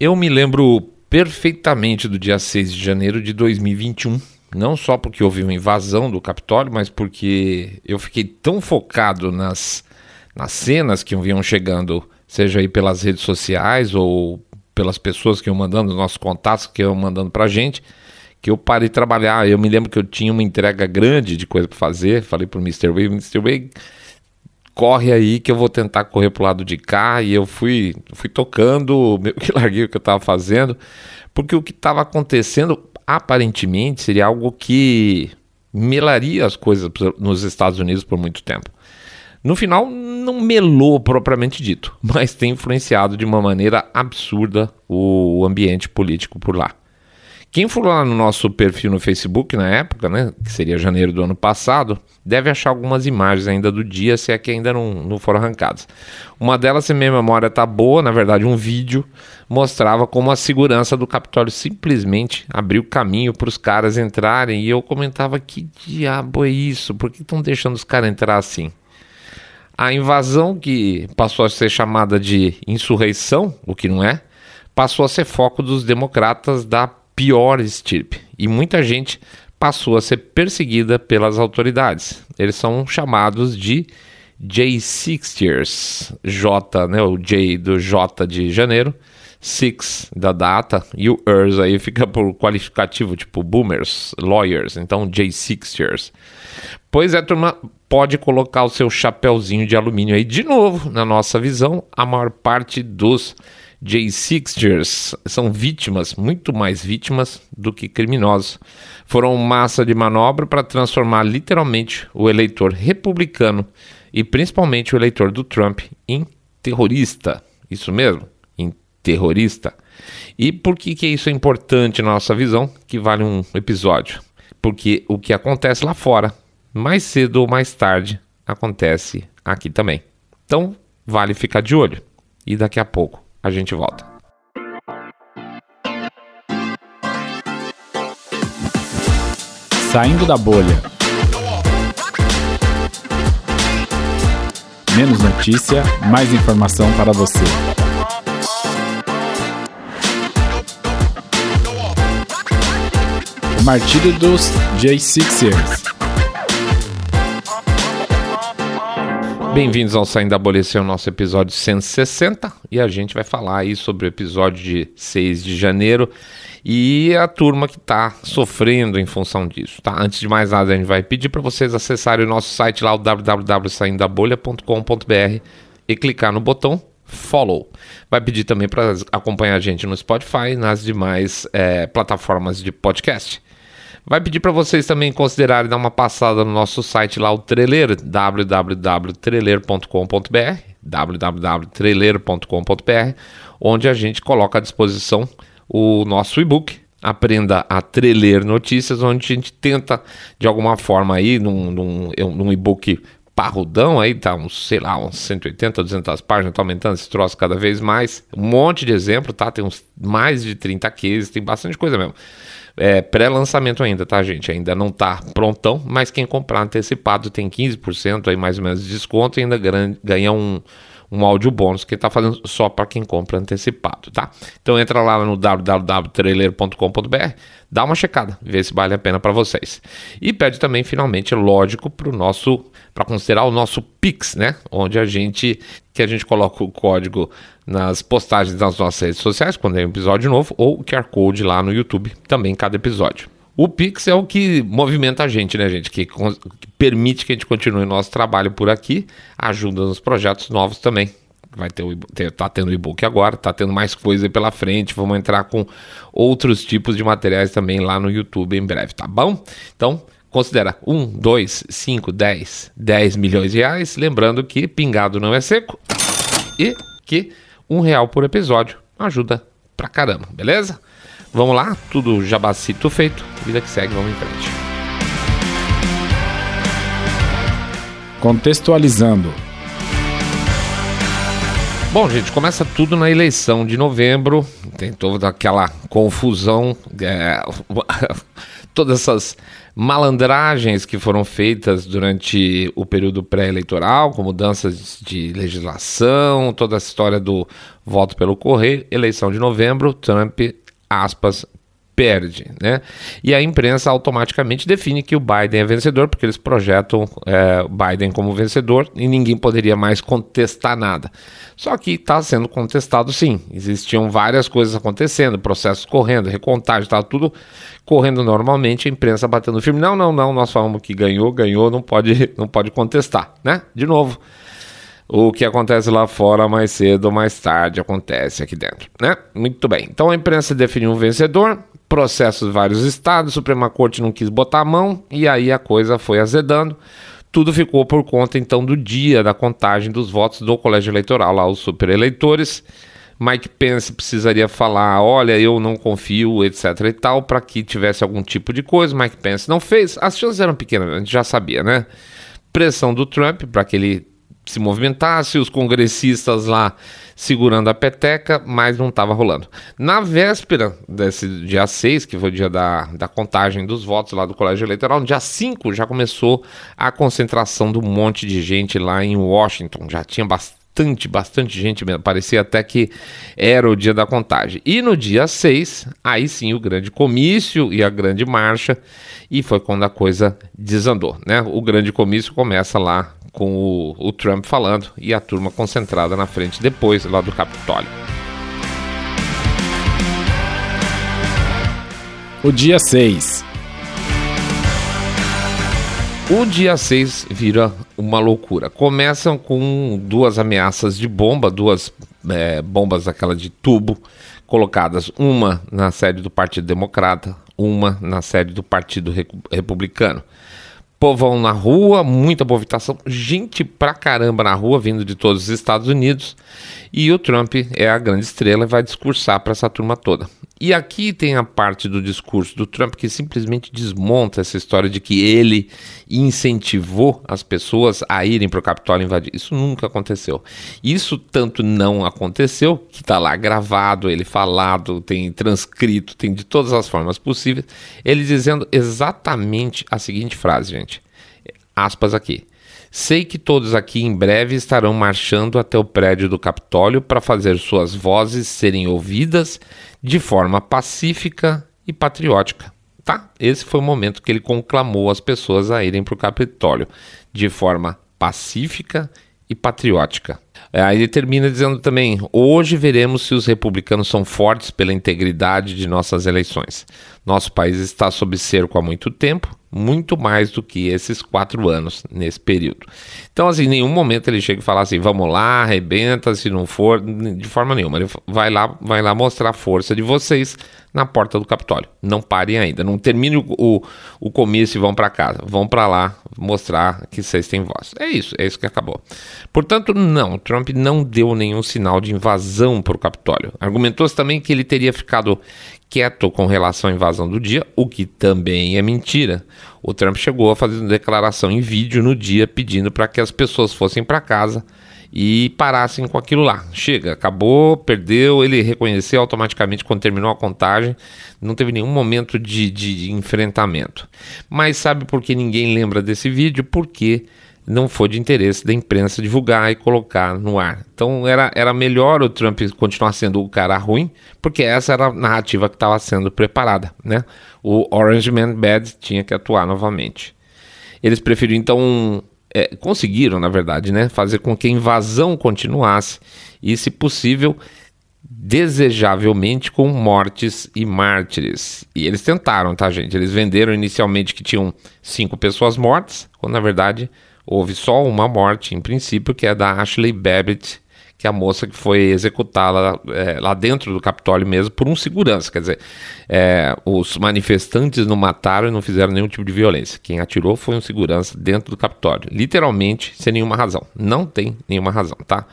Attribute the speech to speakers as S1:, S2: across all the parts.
S1: Eu me lembro perfeitamente do dia 6 de janeiro de 2021. Não só porque houve uma invasão do Capitólio, mas porque eu fiquei tão focado nas, nas cenas que vinham chegando, seja aí pelas redes sociais ou pelas pessoas que iam mandando, nossos contatos que iam mandando pra gente, que eu parei de trabalhar. Eu me lembro que eu tinha uma entrega grande de coisa para fazer. Falei pro Mr. Way, Mr. Way, corre aí que eu vou tentar correr pro lado de cá. E eu fui, fui tocando, meio que larguei o que eu estava fazendo, porque o que estava acontecendo aparentemente seria algo que melaria as coisas nos Estados Unidos por muito tempo. No final, não melou propriamente dito, mas tem influenciado de uma maneira absurda o ambiente político por lá. Quem for lá no nosso perfil no Facebook na época, né, que seria janeiro do ano passado, deve achar algumas imagens ainda do dia, se é que ainda não, não foram arrancadas. Uma delas, se minha memória está boa, na verdade, um vídeo mostrava como a segurança do Capitólio simplesmente abriu caminho para os caras entrarem e eu comentava que diabo é isso? Por que estão deixando os caras entrar assim? A invasão que passou a ser chamada de insurreição, o que não é, passou a ser foco dos democratas da pior estirpe e muita gente passou a ser perseguida pelas autoridades. Eles são chamados de J-Sixers, J, né, o J do J de janeiro, Six da data e o ERS aí fica por qualificativo, tipo boomers, lawyers, então J-Sixers. Pois é, turma, pode colocar o seu chapéuzinho de alumínio aí de novo, na nossa visão, a maior parte dos J-Sixers são vítimas, muito mais vítimas do que criminosos. Foram massa de manobra para transformar literalmente o eleitor republicano e principalmente o eleitor do Trump em terrorista. Isso mesmo, em terrorista. E por que, que isso é importante na nossa visão? Que vale um episódio. Porque o que acontece lá fora, mais cedo ou mais tarde, acontece aqui também. Então, vale ficar de olho. E daqui a pouco a gente volta.
S2: Saindo da bolha. Menos notícia, mais informação para você. O martírio dos J6ers.
S1: Bem-vindos ao Saindo da é o nosso episódio 160 e a gente vai falar aí sobre o episódio de 6 de janeiro e a turma que está sofrendo em função disso, tá? Antes de mais nada, a gente vai pedir para vocês acessarem o nosso site lá, o www.saindabolha.com.br e clicar no botão follow. Vai pedir também para acompanhar a gente no Spotify e nas demais é, plataformas de podcast. Vai pedir para vocês também considerarem dar uma passada no nosso site lá, o Trailer, www.trailer.com.br, www.trailer.com.br, onde a gente coloca à disposição o nosso e-book. Aprenda a treler notícias, onde a gente tenta, de alguma forma, aí, num, num, num e-book parrudão aí, tá uns, sei lá, uns 180, 200 páginas, tá aumentando esse troço cada vez mais. Um monte de exemplo, tá? Tem uns mais de 30 cases, tem bastante coisa mesmo. É pré-lançamento ainda, tá, gente? Ainda não tá prontão, mas quem comprar antecipado tem 15% aí mais ou menos de desconto e ainda ganha um, um áudio bônus que está fazendo só para quem compra antecipado, tá? Então entra lá no www.trailer.com.br, dá uma checada, vê se vale a pena para vocês. E pede também, finalmente, lógico, para o nosso, para considerar o nosso Pix, né? Onde a gente, que a gente coloca o código nas postagens das nossas redes sociais quando é um episódio novo ou o QR Code lá no YouTube, também cada episódio. O Pix é o que movimenta a gente, né, gente? Que, que permite que a gente continue nosso trabalho por aqui, ajuda nos projetos novos também. Vai ter tá tendo e-book agora, tá tendo mais coisa pela frente. Vamos entrar com outros tipos de materiais também lá no YouTube em breve, tá bom? Então, considera 1, 2, 5, 10, 10 milhões de reais. Lembrando que pingado não é seco e que um real por episódio ajuda pra caramba, beleza? Vamos lá, tudo jabacito feito, vida que segue, vamos em frente.
S2: Contextualizando.
S1: Bom, gente, começa tudo na eleição de novembro, tem toda aquela confusão, é, todas essas malandragens que foram feitas durante o período pré-eleitoral, com mudanças de legislação, toda a história do voto pelo correio, eleição de novembro, Trump, aspas, perde, né? E a imprensa automaticamente define que o Biden é vencedor, porque eles projetam é, Biden como vencedor e ninguém poderia mais contestar nada. Só que está sendo contestado sim. Existiam várias coisas acontecendo, processos correndo, recontagem, estava tudo correndo normalmente, a imprensa batendo firme. Não, não, não, nós falamos que ganhou, ganhou, não pode, não pode contestar, né? De novo o que acontece lá fora mais cedo ou mais tarde acontece aqui dentro, né? Muito bem. Então a imprensa definiu um vencedor, processos de vários estados, a Suprema Corte não quis botar a mão e aí a coisa foi azedando. Tudo ficou por conta então do dia da contagem dos votos do colégio eleitoral, lá os supereleitores. Mike Pence precisaria falar, olha, eu não confio, etc e tal, para que tivesse algum tipo de coisa. Mike Pence não fez. As chances eram pequenas, a gente já sabia, né? Pressão do Trump para que ele se movimentasse, os congressistas lá segurando a peteca, mas não estava rolando. Na véspera desse dia 6, que foi o dia da, da contagem dos votos lá do colégio eleitoral, no dia 5 já começou a concentração do monte de gente lá em Washington, já tinha bastante, bastante gente mesmo. Parecia até que era o dia da contagem. E no dia 6, aí sim o grande comício e a grande marcha, e foi quando a coisa desandou, né? O grande comício começa lá com o, o Trump falando e a turma concentrada na frente depois lá do Capitólio.
S2: O dia 6.
S1: O dia 6 vira uma loucura. Começam com duas ameaças de bomba, duas é, bombas aquela de tubo, colocadas uma na sede do Partido Democrata, uma na sede do Partido Republicano povão na rua, muita movimentação, gente pra caramba na rua, vindo de todos os Estados Unidos. E o Trump é a grande estrela e vai discursar para essa turma toda. E aqui tem a parte do discurso do Trump que simplesmente desmonta essa história de que ele incentivou as pessoas a irem para o Capitólio invadir. Isso nunca aconteceu. Isso tanto não aconteceu, que está lá gravado, ele falado, tem transcrito, tem de todas as formas possíveis, ele dizendo exatamente a seguinte frase, gente. Aspas aqui. Sei que todos aqui em breve estarão marchando até o prédio do Capitólio para fazer suas vozes serem ouvidas de forma pacífica e patriótica. Tá? Esse foi o momento que ele conclamou as pessoas a irem para o Capitólio de forma pacífica e patriótica. É, aí ele termina dizendo também: hoje veremos se os republicanos são fortes pela integridade de nossas eleições. Nosso país está sob cerco há muito tempo muito mais do que esses quatro anos nesse período. Então, assim, em nenhum momento ele chega e fala assim, vamos lá, arrebenta, se não for, de forma nenhuma. Ele vai lá, vai lá mostrar a força de vocês na porta do Capitólio. Não parem ainda, não termine o, o, o comício e vão para casa. Vão para lá mostrar que vocês têm voz. É isso, é isso que acabou. Portanto, não, Trump não deu nenhum sinal de invasão para o Capitólio. Argumentou-se também que ele teria ficado quieto com relação à invasão do dia, o que também é mentira. O Trump chegou a fazer uma declaração em vídeo no dia pedindo para que as pessoas fossem para casa e parassem com aquilo lá. Chega, acabou, perdeu, ele reconheceu automaticamente quando terminou a contagem, não teve nenhum momento de, de, de enfrentamento. Mas sabe por que ninguém lembra desse vídeo? Porque não foi de interesse da imprensa divulgar e colocar no ar. Então era, era melhor o Trump continuar sendo o cara ruim, porque essa era a narrativa que estava sendo preparada. Né? O Orange Man Bad tinha que atuar novamente. Eles preferiram então. É, conseguiram, na verdade, né, fazer com que a invasão continuasse e, se possível, desejavelmente com mortes e mártires. E eles tentaram, tá, gente? Eles venderam inicialmente que tinham cinco pessoas mortas, quando na verdade houve só uma morte, em princípio, que é da Ashley Babbitt, que a moça que foi executada é, lá dentro do Capitólio mesmo por um segurança. Quer dizer, é, os manifestantes não mataram e não fizeram nenhum tipo de violência. Quem atirou foi um segurança dentro do Capitólio, literalmente sem nenhuma razão. Não tem nenhuma razão, tá?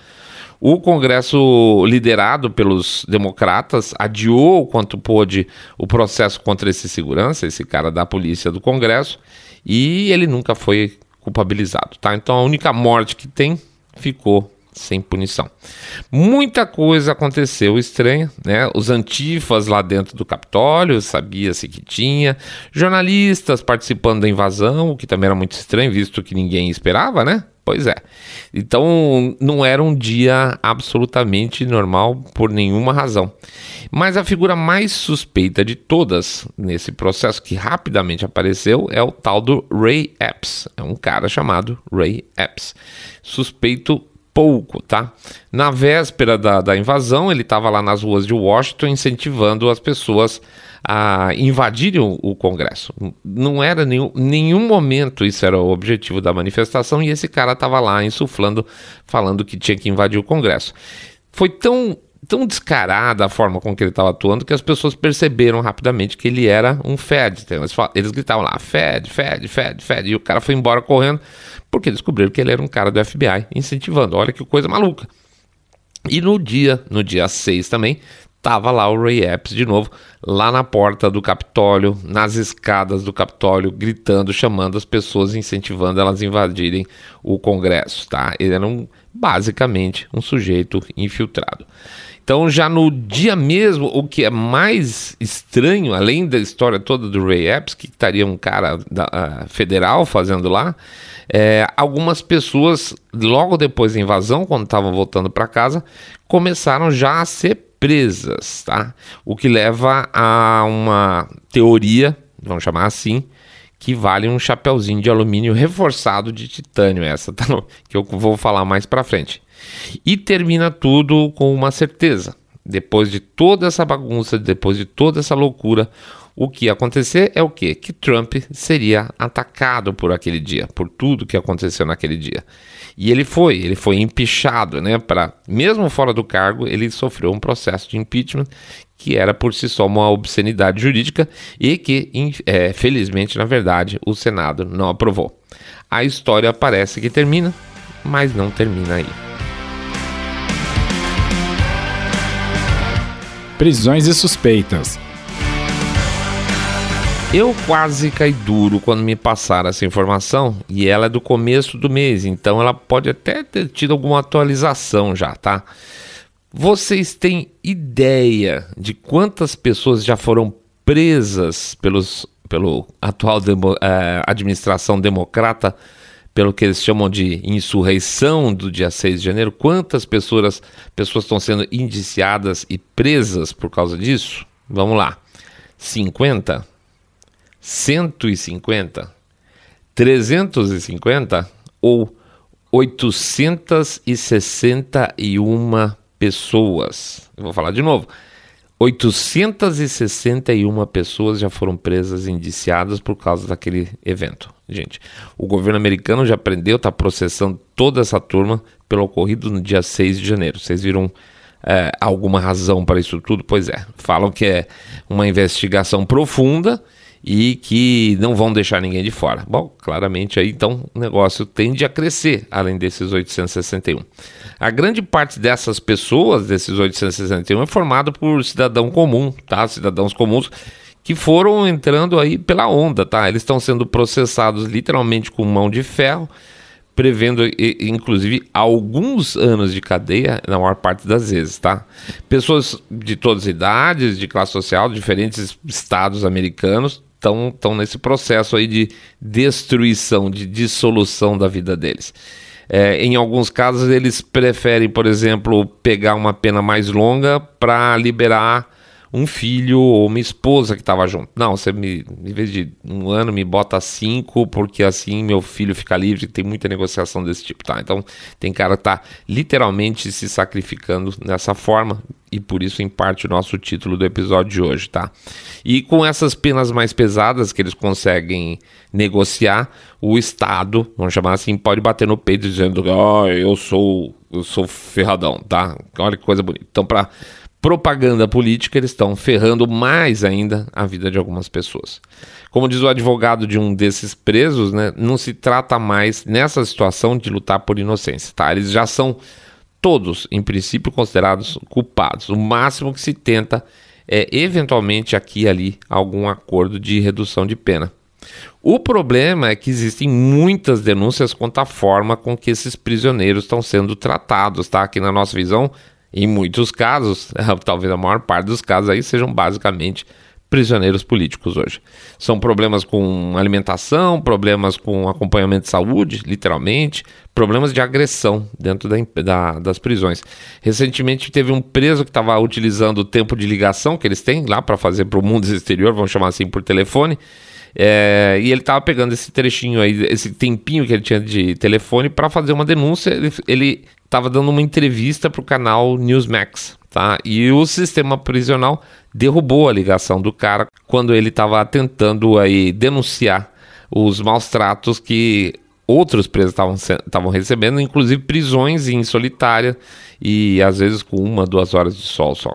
S1: O Congresso, liderado pelos democratas, adiou o quanto pôde o processo contra esse segurança, esse cara da polícia do Congresso, e ele nunca foi culpabilizado, tá? Então a única morte que tem ficou sem punição. Muita coisa aconteceu estranha, né? Os antifas lá dentro do Capitólio, sabia-se que tinha, jornalistas participando da invasão, o que também era muito estranho, visto que ninguém esperava, né? Pois é. Então não era um dia absolutamente normal por nenhuma razão. Mas a figura mais suspeita de todas nesse processo que rapidamente apareceu é o tal do Ray Epps. É um cara chamado Ray Epps. Suspeito pouco, tá? Na véspera da, da invasão, ele estava lá nas ruas de Washington incentivando as pessoas a invadirem o, o Congresso. Não era nenhum, nenhum momento isso era o objetivo da manifestação e esse cara estava lá insuflando, falando que tinha que invadir o Congresso. Foi tão tão descarada a forma com que ele estava atuando que as pessoas perceberam rapidamente que ele era um Fed. Eles, eles gritavam lá, Fed, Fed, Fed, Fed, e o cara foi embora correndo porque descobriram que ele era um cara do FBI incentivando. Olha que coisa maluca. E no dia, no dia 6 também, tava lá o Ray Epps de novo, lá na porta do Capitólio, nas escadas do Capitólio, gritando, chamando as pessoas, incentivando elas a invadirem o Congresso, tá? Ele era um, basicamente um sujeito infiltrado. Então, já no dia mesmo, o que é mais estranho, além da história toda do Ray Epps, que estaria um cara da, uh, federal fazendo lá, é, algumas pessoas, logo depois da invasão, quando estavam voltando para casa, começaram já a ser presas, tá? O que leva a uma teoria, vamos chamar assim, que vale um chapéuzinho de alumínio reforçado de titânio, essa tá que eu vou falar mais para frente. E termina tudo com uma certeza. Depois de toda essa bagunça, depois de toda essa loucura, o que ia acontecer é o quê? Que Trump seria atacado por aquele dia, por tudo que aconteceu naquele dia. E ele foi, ele foi empichado, né? Para mesmo fora do cargo, ele sofreu um processo de impeachment que era por si só uma obscenidade jurídica e que, é, felizmente, na verdade, o Senado não aprovou. A história parece que termina, mas não termina aí.
S2: Prisões e suspeitas.
S1: Eu quase caí duro quando me passaram essa informação e ela é do começo do mês, então ela pode até ter tido alguma atualização já, tá? Vocês têm ideia de quantas pessoas já foram presas pelos, pelo atual demo, eh, administração democrata pelo que eles chamam de insurreição do dia 6 de janeiro, quantas pessoas, pessoas estão sendo indiciadas e presas por causa disso? Vamos lá. 50? 150? 350? Ou 861 pessoas? Eu vou falar de novo. 861 pessoas já foram presas e indiciadas por causa daquele evento. Gente, o governo americano já prendeu, está processando toda essa turma pelo ocorrido no dia 6 de janeiro. Vocês viram é, alguma razão para isso tudo? Pois é, falam que é uma investigação profunda e que não vão deixar ninguém de fora. Bom, claramente aí então o negócio tende a crescer além desses 861. A grande parte dessas pessoas, desses 861, é formado por cidadão comum, tá? Cidadãos comuns que foram entrando aí pela onda, tá? Eles estão sendo processados literalmente com mão de ferro, prevendo inclusive alguns anos de cadeia na maior parte das vezes, tá? Pessoas de todas as idades, de classe social, diferentes estados americanos estão nesse processo aí de destruição, de dissolução da vida deles. É, em alguns casos, eles preferem, por exemplo, pegar uma pena mais longa para liberar um filho ou uma esposa que estava junto. Não, você me, em vez de um ano, me bota cinco, porque assim meu filho fica livre. Tem muita negociação desse tipo, tá? Então, tem cara que tá literalmente se sacrificando nessa forma e por isso, em parte, o nosso título do episódio de hoje, tá? E com essas penas mais pesadas que eles conseguem negociar, o Estado, vamos chamar assim, pode bater no peito dizendo: Ó, oh, eu sou, eu sou ferradão, tá? Olha que coisa bonita. Então, para propaganda política, eles estão ferrando mais ainda a vida de algumas pessoas. Como diz o advogado de um desses presos, né, não se trata mais nessa situação de lutar por inocência, tá? Eles já são todos, em princípio, considerados culpados. O máximo que se tenta é eventualmente aqui e ali algum acordo de redução de pena. O problema é que existem muitas denúncias quanto à forma com que esses prisioneiros estão sendo tratados, tá? Aqui na nossa visão, em muitos casos, talvez a maior parte dos casos aí sejam basicamente prisioneiros políticos hoje. São problemas com alimentação, problemas com acompanhamento de saúde, literalmente, problemas de agressão dentro da, da, das prisões. Recentemente teve um preso que estava utilizando o tempo de ligação que eles têm lá para fazer para o mundo exterior, vamos chamar assim, por telefone. É, e ele estava pegando esse trechinho aí, esse tempinho que ele tinha de telefone para fazer uma denúncia. Ele estava dando uma entrevista para o canal Newsmax, tá? E o sistema prisional derrubou a ligação do cara quando ele estava tentando aí denunciar os maus tratos que outros presos estavam recebendo, inclusive prisões em solitária e às vezes com uma, duas horas de sol só.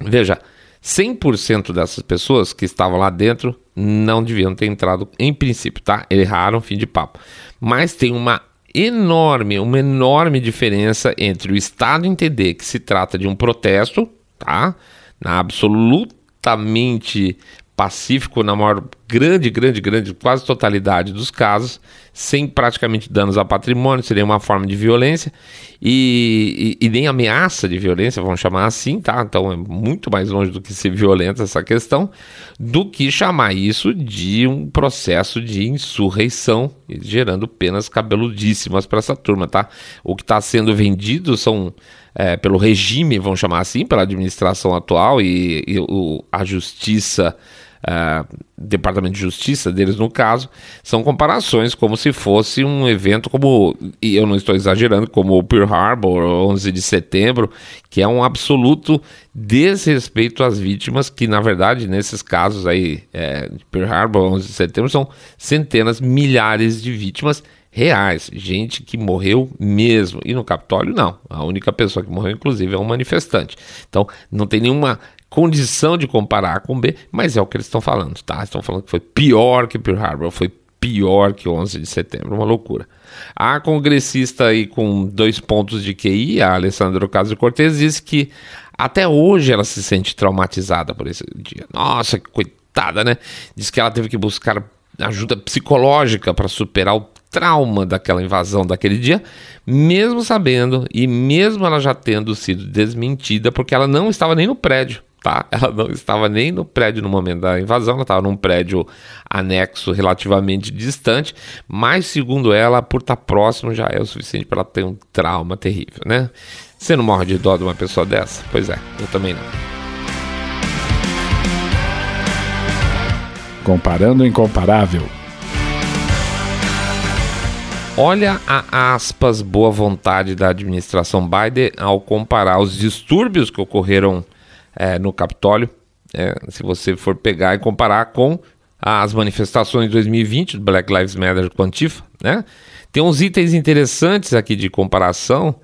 S1: Veja, 100% dessas pessoas que estavam lá dentro não deviam ter entrado em princípio, tá? Erraram, fim de papo. Mas tem uma enorme, uma enorme diferença entre o Estado entender que se trata de um protesto, tá? Na absolutamente pacífico na maior grande, grande, grande, quase totalidade dos casos, sem praticamente danos a patrimônio, seria uma forma de violência e, e, e, nem ameaça de violência, vamos chamar assim, tá? Então é muito mais longe do que ser violenta essa questão, do que chamar isso de um processo de insurreição, gerando penas cabeludíssimas para essa turma, tá? O que está sendo vendido são é, pelo regime, vamos chamar assim, pela administração atual e, e o, a justiça uh, Departamento de Justiça deles no caso, são comparações como se fosse um evento como, e eu não estou exagerando, como o Pearl Harbor, 11 de setembro, que é um absoluto desrespeito às vítimas, que na verdade nesses casos aí, é, Pearl Harbor, 11 de setembro, são centenas, milhares de vítimas reais, gente que morreu mesmo. E no Capitólio, não. A única pessoa que morreu, inclusive, é um manifestante. Então, não tem nenhuma condição de comparar com B, mas é o que eles estão falando, tá? Estão falando que foi pior que Pearl Harbor, foi pior que 11 de setembro, uma loucura. A congressista aí com dois pontos de QI, a Alessandra Ocasio-Cortez, disse que até hoje ela se sente traumatizada por esse dia. Nossa, que coitada, né? Diz que ela teve que buscar ajuda psicológica para superar o trauma daquela invasão daquele dia, mesmo sabendo e mesmo ela já tendo sido desmentida, porque ela não estava nem no prédio tá? Ela não estava nem no prédio no momento da invasão, ela estava num prédio anexo relativamente distante, mas segundo ela, por estar próximo já é o suficiente para ela ter um trauma terrível, né? Você não morre de dó de uma pessoa dessa? Pois é, eu também não.
S2: Comparando o incomparável.
S1: Olha a aspas boa vontade da administração Biden ao comparar os distúrbios que ocorreram é, no Capitólio. É, se você for pegar e comparar com as manifestações de 2020 do Black Lives Matter com Antifa, né? Tem uns itens interessantes aqui de comparação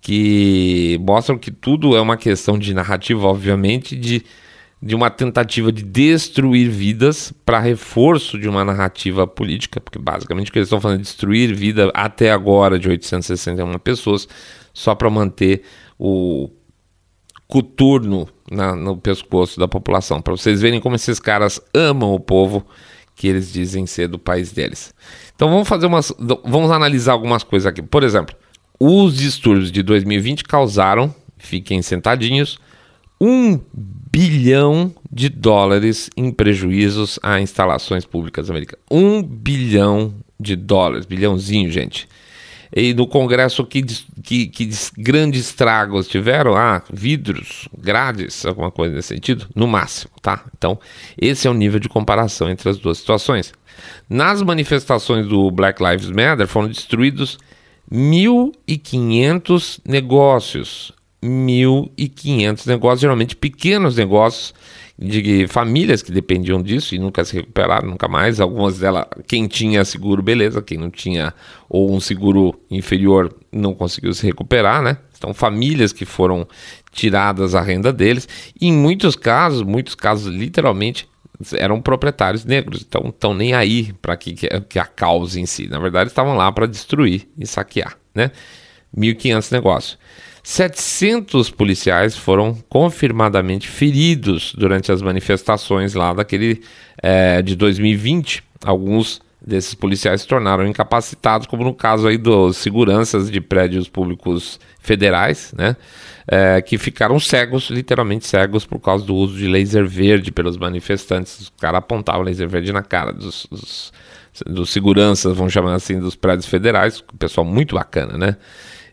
S1: que mostram que tudo é uma questão de narrativa, obviamente, de, de uma tentativa de destruir vidas para reforço de uma narrativa política, porque basicamente o que eles estão fazendo é destruir vida até agora de 861 pessoas, só para manter o coturno na, no pescoço da população, para vocês verem como esses caras amam o povo que eles dizem ser do país deles. Então vamos fazer umas, vamos analisar algumas coisas aqui. Por exemplo, os distúrbios de 2020 causaram, fiquem sentadinhos, um bilhão de dólares em prejuízos a instalações públicas americanas. Um bilhão de dólares, bilhãozinho, gente. E no Congresso, que, que, que grandes estragos tiveram? Ah, vidros, grades, alguma coisa nesse sentido? No máximo, tá? Então, esse é o nível de comparação entre as duas situações. Nas manifestações do Black Lives Matter foram destruídos 1.500 negócios. 1.500 negócios, geralmente pequenos negócios de famílias que dependiam disso e nunca se recuperaram, nunca mais. Algumas delas, quem tinha seguro, beleza, quem não tinha ou um seguro inferior não conseguiu se recuperar, né? Então, famílias que foram tiradas a renda deles, e em muitos casos, muitos casos literalmente eram proprietários negros, então estão nem aí para que, que a causa em si. Na verdade, estavam lá para destruir e saquear, né? 1.500 negócios. 700 policiais foram confirmadamente feridos durante as manifestações lá daquele é, de 2020. Alguns desses policiais se tornaram incapacitados, como no caso aí dos seguranças de prédios públicos federais, né? É, que ficaram cegos, literalmente cegos, por causa do uso de laser verde pelos manifestantes. Os caras apontavam laser verde na cara dos, dos, dos, seguranças, vamos chamar assim, dos prédios federais. Pessoal muito bacana, né?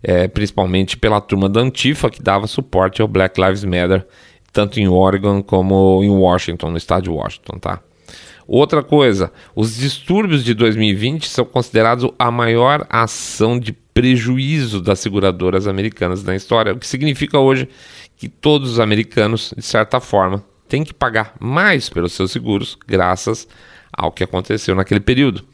S1: É, principalmente pela turma da Antifa, que dava suporte ao Black Lives Matter, tanto em Oregon como em Washington, no estado de Washington, tá? Outra coisa, os distúrbios de 2020 são considerados a maior ação de prejuízo das seguradoras americanas na história, o que significa hoje que todos os americanos, de certa forma, têm que pagar mais pelos seus seguros, graças ao que aconteceu naquele período.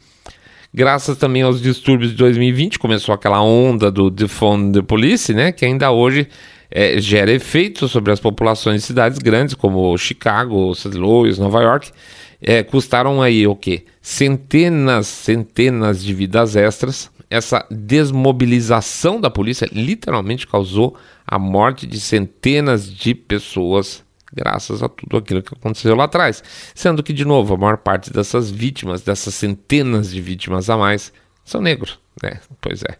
S1: Graças também aos distúrbios de 2020, começou aquela onda do Defund the Police, né, que ainda hoje é, gera efeitos sobre as populações de cidades grandes, como Chicago, St. Louis, Nova York, é, custaram aí o quê? Centenas, centenas de vidas extras. Essa desmobilização da polícia literalmente causou a morte de centenas de pessoas graças a tudo aquilo que aconteceu lá atrás. Sendo que, de novo, a maior parte dessas vítimas, dessas centenas de vítimas a mais, são negros, né? Pois é.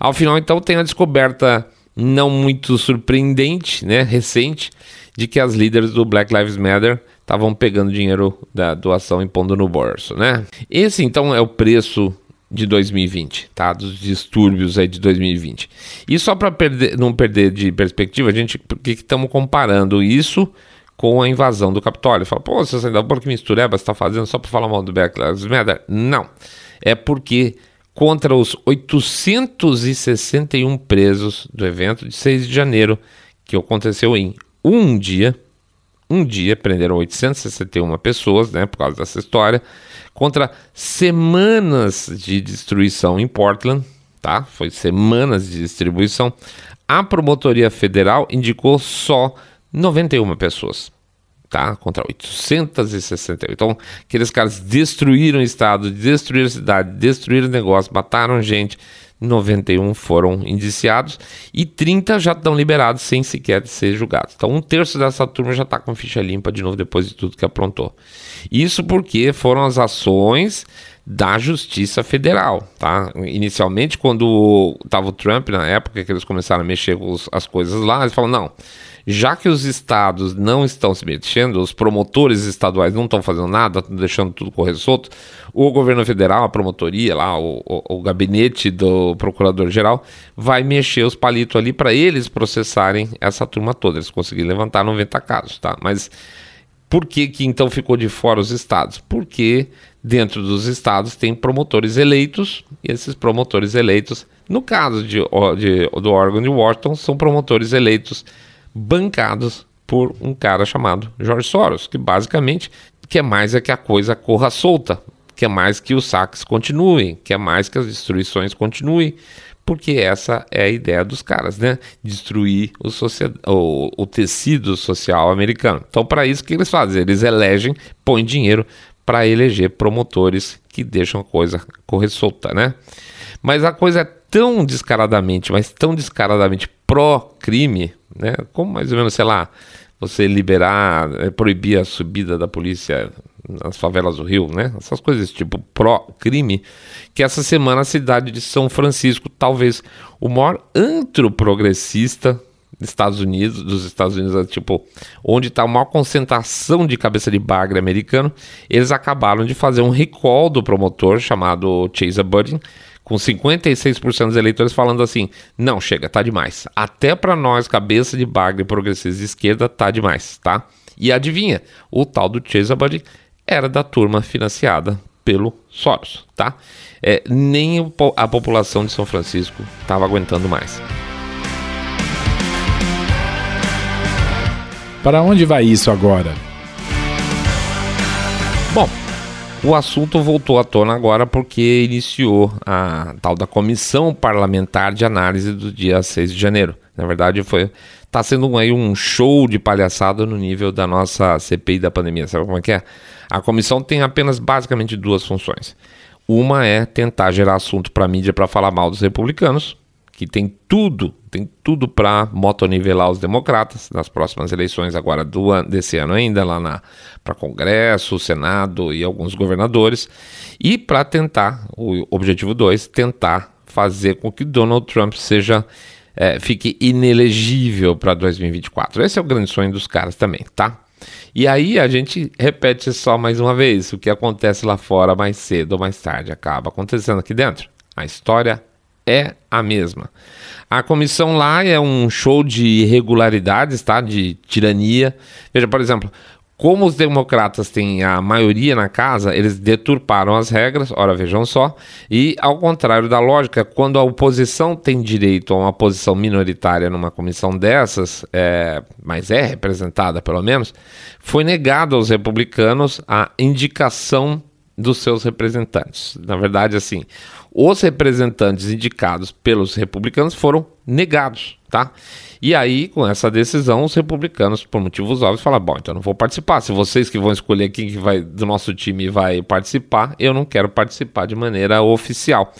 S1: Ao final, então, tem a descoberta não muito surpreendente, né, recente, de que as líderes do Black Lives Matter estavam pegando dinheiro da doação e pondo no bolso, né? Esse então é o preço de 2020, tá? Dos distúrbios aí de 2020. E só para não perder de perspectiva, a gente porque estamos comparando isso com a invasão do Capitólio. Fala, pô, você ainda por que mistureba você está fazendo só para falar mal do Black Lives Matter? Não. É porque contra os 861 presos do evento de 6 de janeiro, que aconteceu em um dia, um dia prenderam 861 pessoas, né, por causa dessa história, contra semanas de destruição em Portland, tá? Foi semanas de distribuição. A promotoria federal indicou só 91 pessoas, tá? Contra 868. Então, aqueles caras destruíram o estado, destruíram a cidade, destruíram o negócio, mataram gente, 91 foram indiciados e 30 já estão liberados sem sequer ser julgados. Então, um terço dessa turma já está com ficha limpa de novo depois de tudo que aprontou. Isso porque foram as ações da Justiça Federal, tá? Inicialmente, quando estava o Trump, na época que eles começaram a mexer com as coisas lá, eles falaram, não, já que os estados não estão se mexendo, os promotores estaduais não estão fazendo nada, deixando tudo correr solto, o governo federal, a promotoria lá, o, o, o gabinete do procurador-geral, vai mexer os palitos ali para eles processarem essa turma toda. Eles conseguiram levantar 90 casos, tá? Mas por que, que então ficou de fora os estados? Porque dentro dos estados tem promotores eleitos, e esses promotores eleitos, no caso de, de, do órgão de Washington, são promotores eleitos bancados por um cara chamado George Soros, que basicamente quer mais é que a coisa corra solta, quer mais que os saques continuem, quer mais que as destruições continuem, porque essa é a ideia dos caras, né? Destruir o, o, o tecido social americano. Então, para isso, o que eles fazem? Eles elegem, põem dinheiro para eleger promotores que deixam a coisa correr solta, né? Mas a coisa é tão descaradamente, mas tão descaradamente pró-crime, né? Como mais ou menos, sei lá, você liberar, é, proibir a subida da polícia nas favelas do Rio, né? Essas coisas tipo pró-crime, que essa semana a cidade de São Francisco, talvez o maior antro progressista Estados Unidos, dos Estados Unidos, é, tipo, onde está a maior concentração de cabeça de bagre americano, eles acabaram de fazer um recall do promotor chamado Chase Budden, com 56% dos eleitores falando assim: não, chega, tá demais. Até para nós, cabeça de bagre progressista de esquerda, tá demais, tá? E adivinha, o tal do Chase Buddy era da turma financiada pelo Soros, tá? É, nem a população de São Francisco estava aguentando mais.
S2: Para onde vai isso agora?
S1: Bom, o assunto voltou à tona agora porque iniciou a tal da comissão parlamentar de análise do dia 6 de janeiro. Na verdade, foi tá sendo aí um show de palhaçada no nível da nossa CPI da pandemia. Sabe como é que é? A comissão tem apenas basicamente duas funções. Uma é tentar gerar assunto para a mídia para falar mal dos republicanos, que tem tudo, tem tudo para motonivelar os democratas nas próximas eleições agora do ano, desse ano ainda lá para Congresso, Senado e alguns governadores e para tentar o objetivo 2, tentar fazer com que Donald Trump seja é, fique inelegível para 2024. Esse é o grande sonho dos caras também, tá? E aí a gente repete só mais uma vez: o que acontece lá fora mais cedo ou mais tarde acaba acontecendo aqui dentro. A história é a mesma. A comissão lá é um show de irregularidades, tá? De tirania. Veja, por exemplo, como os democratas têm a maioria na casa, eles deturparam as regras, ora vejam só, e ao contrário da lógica, quando a oposição tem direito a uma posição minoritária numa comissão dessas, é, mas é representada pelo menos, foi negado aos republicanos a indicação dos seus representantes. Na verdade, assim, os representantes indicados pelos republicanos foram negados, tá? E aí, com essa decisão, os republicanos, por motivos óbvios, falaram: bom, então não vou participar. Se vocês que vão escolher quem que vai do nosso time vai participar, eu não quero participar de maneira oficial.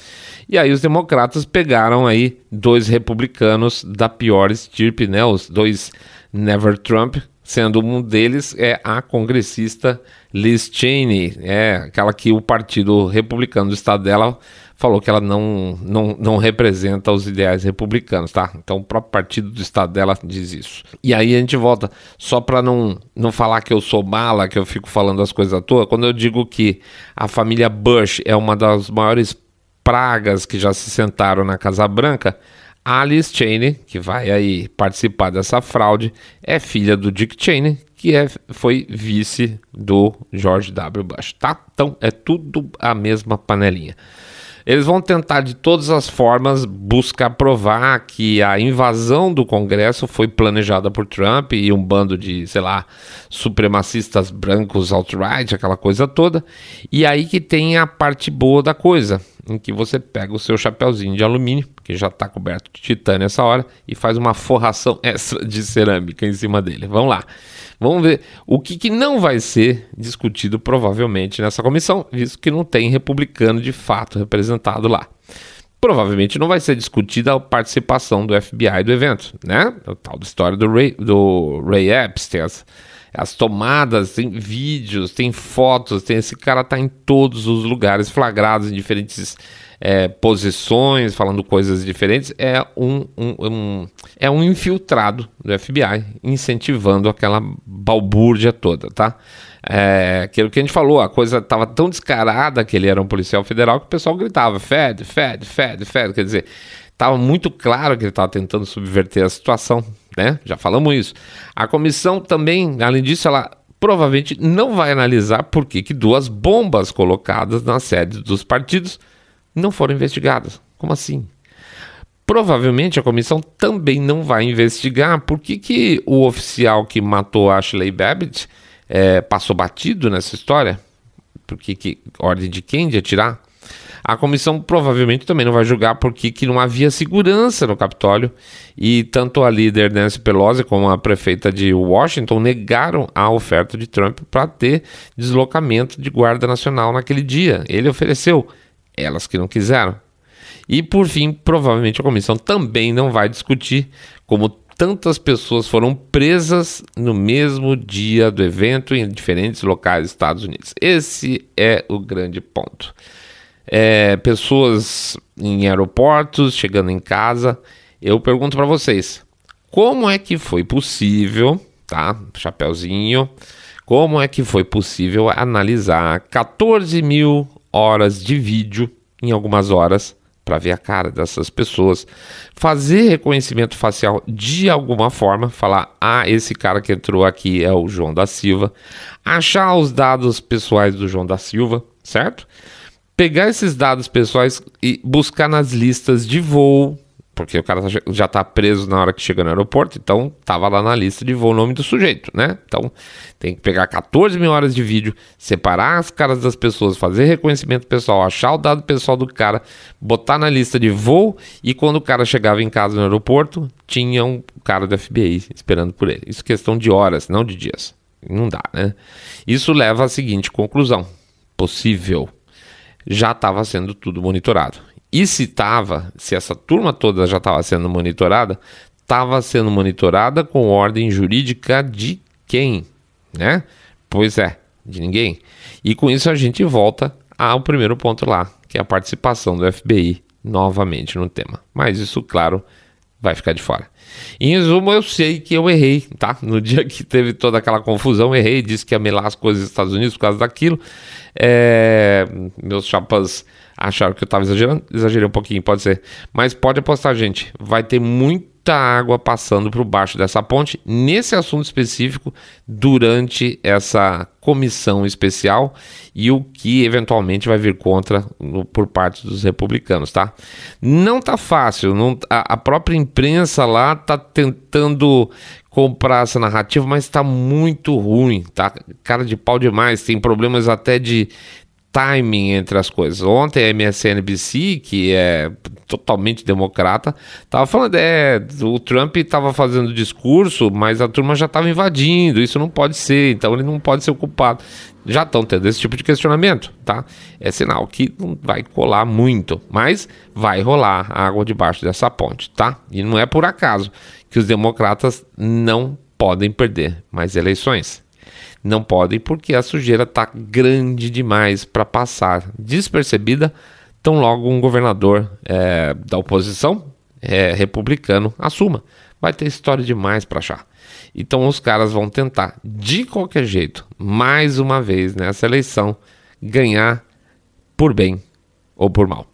S1: E aí os democratas pegaram aí dois republicanos da pior estirpe, né? Os dois Never Trump, sendo um deles é a congressista Liz Cheney, é aquela que o Partido Republicano do estado dela falou que ela não, não, não representa os ideais republicanos, tá? Então o próprio partido do estado dela diz isso. E aí a gente volta, só para não, não falar que eu sou mala, que eu fico falando as coisas à toa, quando eu digo que a família Bush é uma das maiores pragas que já se sentaram na Casa Branca, Alice Cheney, que vai aí participar dessa fraude, é filha do Dick Cheney, que é, foi vice do George W. Bush, tá? Então é tudo a mesma panelinha. Eles vão tentar de todas as formas buscar provar que a invasão do Congresso foi planejada por Trump e um bando de, sei lá, supremacistas brancos alt-right, aquela coisa toda. E aí que tem a parte boa da coisa, em que você pega o seu chapéuzinho de alumínio, que já está coberto de titânio essa hora, e faz uma forração extra de cerâmica em cima dele. Vamos lá. Vamos ver o que, que, não vai ser discutido provavelmente nessa comissão, visto que não tem republicano de fato representado lá. Provavelmente não vai ser discutida a participação do FBI do evento, né? O tal da história do Ray, do Ray Epps, tem as, as tomadas, tem vídeos, tem fotos, tem esse cara tá em todos os lugares flagrados em diferentes é, posições, falando coisas diferentes, é um, um, um, é um infiltrado do FBI, incentivando aquela balbúrdia toda, tá? É, aquilo que a gente falou, a coisa estava tão descarada que ele era um policial federal que o pessoal gritava Fed, Fed, Fed, Fed, quer dizer, estava muito claro que ele estava tentando subverter a situação, né? Já falamos isso. A comissão também, além disso, ela provavelmente não vai analisar por que, que duas bombas colocadas na sede dos partidos não foram investigadas. Como assim? Provavelmente a comissão também não vai investigar por que, que o oficial que matou Ashley Babbitt é, passou batido nessa história. Por que, que ordem de quem de atirar? A comissão provavelmente também não vai julgar porque que não havia segurança no Capitólio e tanto a líder Nancy Pelosi como a prefeita de Washington negaram a oferta de Trump para ter deslocamento de guarda nacional naquele dia. Ele ofereceu, elas que não quiseram. E por fim, provavelmente a comissão também não vai discutir como tantas pessoas foram presas no mesmo dia do evento em diferentes locais dos Estados Unidos. Esse é o grande ponto. É, pessoas em aeroportos, chegando em casa. Eu pergunto para vocês: como é que foi possível, tá? Chapeuzinho, como é que foi possível analisar 14 mil horas de vídeo em algumas horas para ver a cara dessas pessoas, fazer reconhecimento facial de alguma forma, falar: ah, esse cara que entrou aqui é o João da Silva, achar os dados pessoais do João da Silva, certo? Pegar esses dados pessoais e buscar nas listas de voo porque o cara tá já está preso na hora que chega no aeroporto, então estava lá na lista de voo o nome do sujeito, né? Então tem que pegar 14 mil horas de vídeo, separar as caras das pessoas, fazer reconhecimento pessoal, achar o dado pessoal do cara, botar na lista de voo e quando o cara chegava em casa no aeroporto, tinha um cara do FBI esperando por ele. Isso é questão de horas, não de dias. Não dá, né? Isso leva à seguinte conclusão: possível. Já estava sendo tudo monitorado E se estava, se essa turma toda já estava sendo monitorada, estava sendo monitorada com ordem jurídica de quem? Né? Pois é, de ninguém. E com isso a gente volta ao primeiro ponto lá, que é a participação do FBI novamente no tema. Mas isso, claro, vai ficar de fora. Em resumo, eu sei que eu errei, tá? No dia que teve toda aquela confusão, errei, disse que ia melar as coisas dos Estados Unidos por causa daquilo. É... Meus chapas acharam que eu estava exagerando, exagerei um pouquinho, pode ser. Mas pode apostar, gente, vai ter muito muita água passando por baixo dessa ponte nesse assunto específico durante essa comissão especial e o que eventualmente vai vir contra no, por parte dos republicanos, tá? Não tá fácil, não, a, a própria imprensa lá tá tentando comprar essa narrativa, mas está muito ruim, tá? Cara de pau demais, tem problemas até de timing entre as coisas. Ontem a MSNBC, que é totalmente democrata, estava falando, é, o Trump estava fazendo discurso, mas a turma já estava invadindo, isso não pode ser, então ele não pode ser culpado. Já estão tendo esse tipo de questionamento, tá? É sinal que não vai colar muito, mas vai rolar água debaixo dessa ponte, tá? E não é por acaso que os democratas não podem perder mais eleições. Não podem porque a sujeira está grande demais para passar despercebida tão logo um governador é, da oposição é, republicano assuma. Vai ter história demais para achar. Então os caras vão tentar, de qualquer jeito, mais uma vez nessa eleição, ganhar por bem ou por mal.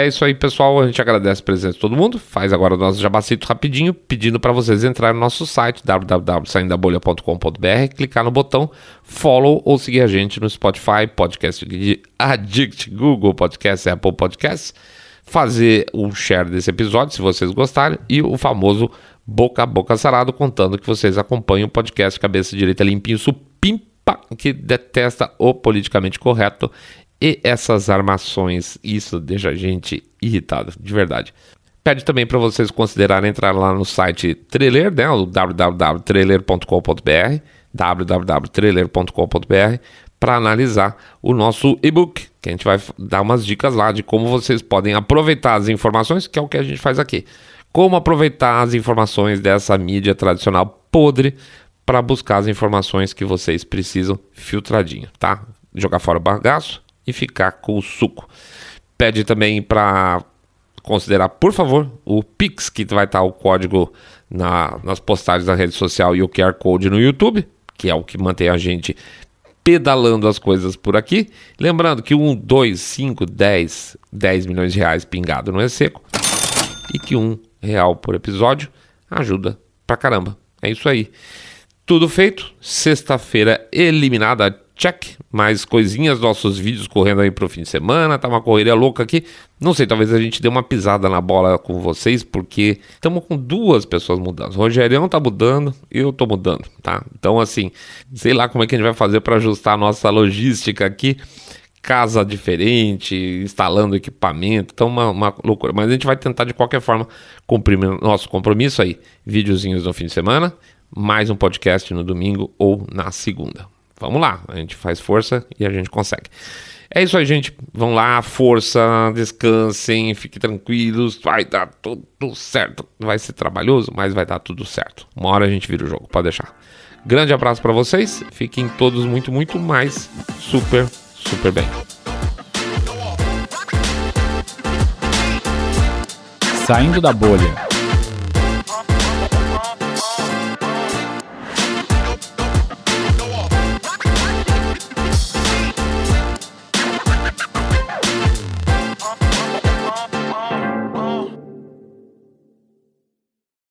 S1: É isso aí, pessoal. A gente agradece a presença de todo mundo. Faz agora o nosso jabacito rapidinho, pedindo para vocês entrarem no nosso site www.saindabolha.com.br, clicar no botão follow ou seguir a gente no Spotify, Podcast Addict, Google Podcast, Apple Podcasts, fazer um share desse episódio, se vocês gostarem, e o famoso boca a boca sarado, contando que vocês acompanham o podcast Cabeça Direita Limpinho Supimpa, que detesta o politicamente correto e essas armações. Isso deixa a gente irritado, de verdade. Pede também para vocês considerarem entrar lá no site Trailer, né, o www.trailer.com.br, www.trailer.com.br, para analisar o nosso e-book, que a gente vai dar umas dicas lá de como vocês podem aproveitar as informações, que é o que a gente faz aqui. Como aproveitar as informações dessa mídia tradicional podre para buscar as informações que vocês precisam filtradinho, tá? Jogar fora o bagaço, e ficar com o suco. Pede também para considerar, por favor, o Pix, que vai estar o código na, nas postagens da rede social e o QR Code no YouTube, que é o que mantém a gente pedalando as coisas por aqui. Lembrando que um, dois, cinco, dez, dez milhões de reais pingado não é seco e que um real por episódio ajuda pra caramba. É isso aí. Tudo feito. Sexta-feira eliminada check, mais coisinhas, nossos vídeos correndo aí pro fim de semana, tá uma correria louca aqui. Não sei, talvez a gente dê uma pisada na bola com vocês, porque estamos com duas pessoas mudando. O Rogerião tá mudando, eu tô mudando, tá? Então, assim, sei lá como é que a gente vai fazer para ajustar a nossa logística aqui. Casa diferente, instalando equipamento, então uma, uma loucura. Mas a gente vai tentar de qualquer forma cumprir nosso compromisso aí. Videozinhos no fim de semana, mais um podcast no domingo ou na segunda. Vamos lá, a gente faz força e a gente consegue. É isso aí, gente. Vão lá, força, descansem, fiquem tranquilos. Vai dar tudo certo. Vai ser trabalhoso, mas vai dar tudo certo. Uma hora a gente vira o jogo, pode deixar. Grande abraço para vocês. Fiquem todos muito, muito mais super, super bem.
S2: Saindo da bolha.